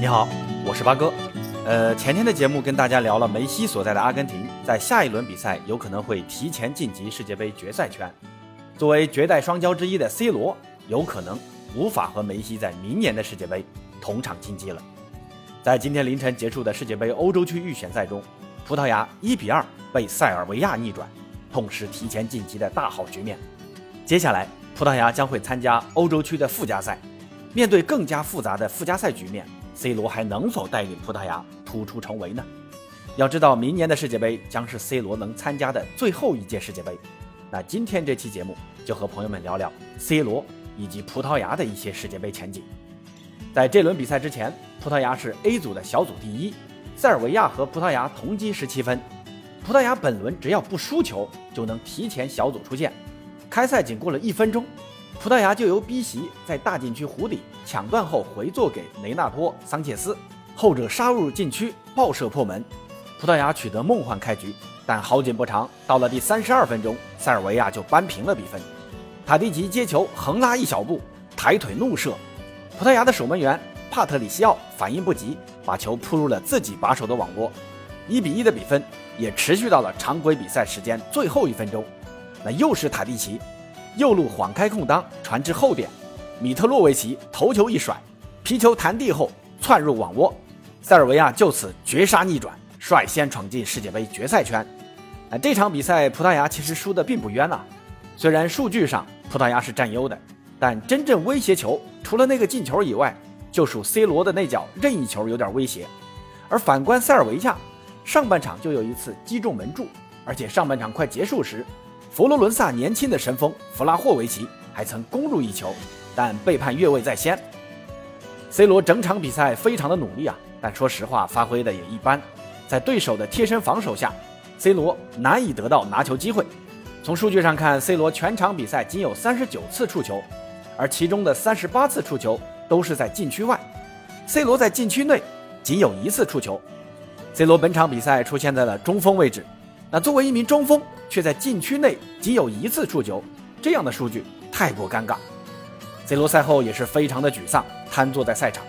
你好，我是八哥。呃，前天的节目跟大家聊了梅西所在的阿根廷，在下一轮比赛有可能会提前晋级世界杯决赛圈。作为绝代双骄之一的 C 罗，有可能无法和梅西在明年的世界杯同场竞技了。在今天凌晨结束的世界杯欧洲区预选赛中，葡萄牙1比2被塞尔维亚逆转，痛失提前晋级的大好局面。接下来，葡萄牙将会参加欧洲区的附加赛，面对更加复杂的附加赛局面。C 罗还能否带领葡萄牙突出重围呢？要知道，明年的世界杯将是 C 罗能参加的最后一届世界杯。那今天这期节目就和朋友们聊聊 C 罗以及葡萄牙的一些世界杯前景。在这轮比赛之前，葡萄牙是 A 组的小组第一，塞尔维亚和葡萄牙同积十七分。葡萄牙本轮只要不输球，就能提前小组出线。开赛仅过了一分钟。葡萄牙就由 B 席在大禁区弧底抢断后回做给雷纳托·桑切斯，后者杀入禁区爆射破门，葡萄牙取得梦幻开局。但好景不长，到了第三十二分钟，塞尔维亚就扳平了比分。塔迪奇接球横拉一小步，抬腿怒射，葡萄牙的守门员帕特里西奥反应不及，把球扑入了自己把守的网窝。一比一的比分也持续到了常规比赛时间最后一分钟，那又是塔迪奇。右路晃开空当，传至后点，米特洛维奇头球一甩，皮球弹地后窜入网窝，塞尔维亚就此绝杀逆转，率先闯进世界杯决赛圈。啊，这场比赛葡萄牙其实输的并不冤呐，虽然数据上葡萄牙是占优的，但真正威胁球除了那个进球以外，就属 C 罗的那脚任意球有点威胁。而反观塞尔维亚，上半场就有一次击中门柱，而且上半场快结束时。佛罗伦萨年轻的神锋弗拉霍维奇还曾攻入一球，但被判越位在先。C 罗整场比赛非常的努力啊，但说实话发挥的也一般。在对手的贴身防守下，C 罗难以得到拿球机会。从数据上看，C 罗全场比赛仅有三十九次触球，而其中的三十八次触球都是在禁区外。C 罗在禁区内仅有一次触球。C 罗本场比赛出现在了中锋位置。那作为一名中锋，却在禁区内仅有一次触球，这样的数据太过尴尬。C 罗赛后也是非常的沮丧，瘫坐在赛场。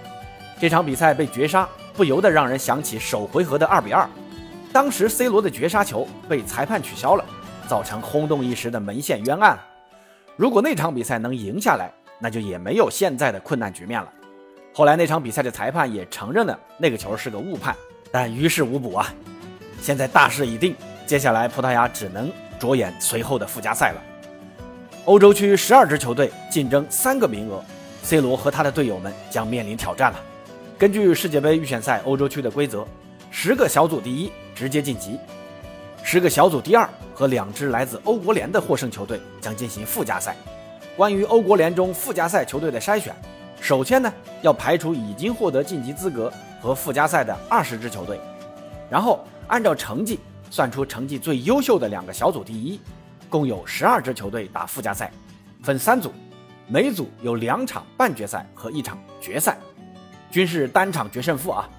这场比赛被绝杀，不由得让人想起首回合的二比二，当时 C 罗的绝杀球被裁判取消了，造成轰动一时的门线冤案。如果那场比赛能赢下来，那就也没有现在的困难局面了。后来那场比赛的裁判也承认了那个球是个误判，但于事无补啊。现在大势已定。接下来，葡萄牙只能着眼随后的附加赛了。欧洲区十二支球队竞争三个名额，C 罗和他的队友们将面临挑战了。根据世界杯预选赛欧洲区的规则，十个小组第一直接晋级，十个小组第二和两支来自欧国联的获胜球队将进行附加赛。关于欧国联中附加赛球队的筛选，首先呢要排除已经获得晋级资格和附加赛的二十支球队，然后按照成绩。算出成绩最优秀的两个小组第一，共有十二支球队打附加赛，分三组，每组有两场半决赛和一场决赛，均是单场决胜负啊。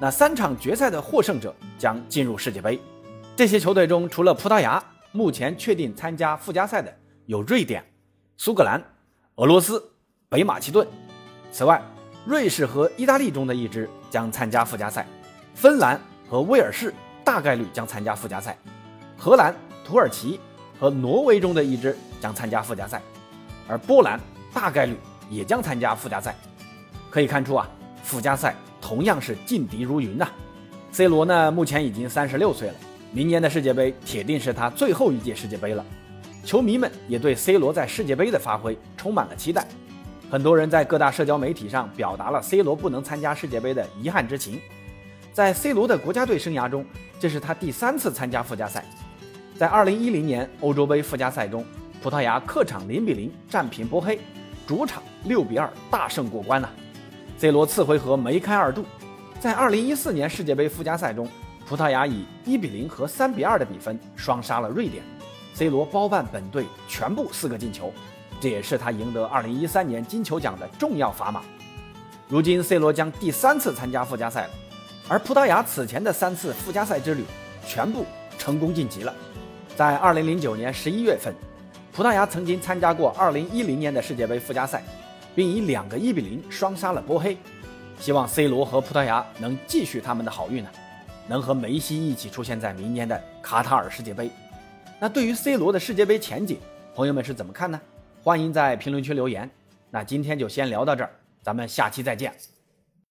那三场决赛的获胜者将进入世界杯。这些球队中，除了葡萄牙，目前确定参加附加赛的有瑞典、苏格兰、俄罗斯、北马其顿。此外，瑞士和意大利中的一支将参加附加赛，芬兰和威尔士。大概率将参加附加赛，荷兰、土耳其和挪威中的一支将参加附加赛，而波兰大概率也将参加附加赛。可以看出啊，附加赛同样是劲敌如云呐。C 罗呢，目前已经三十六岁了，明年的世界杯铁定是他最后一届世界杯了。球迷们也对 C 罗在世界杯的发挥充满了期待，很多人在各大社交媒体上表达了 C 罗不能参加世界杯的遗憾之情。在 C 罗的国家队生涯中，这是他第三次参加附加赛。在2010年欧洲杯附加赛中，葡萄牙客场0比0战平波黑，主场6比2大胜过关了。C 罗次回合梅开二度。在2014年世界杯附加赛中，葡萄牙以1比0和3比2的比分双杀了瑞典，C 罗包办本队全部四个进球，这也是他赢得2013年金球奖的重要砝码。如今 C 罗将第三次参加附加赛了。而葡萄牙此前的三次附加赛之旅全部成功晋级了。在2009年11月份，葡萄牙曾经参加过2010年的世界杯附加赛，并以两个1比0双杀了波黑。希望 C 罗和葡萄牙能继续他们的好运呢，能和梅西一起出现在明年的卡塔尔世界杯。那对于 C 罗的世界杯前景，朋友们是怎么看呢？欢迎在评论区留言。那今天就先聊到这儿，咱们下期再见。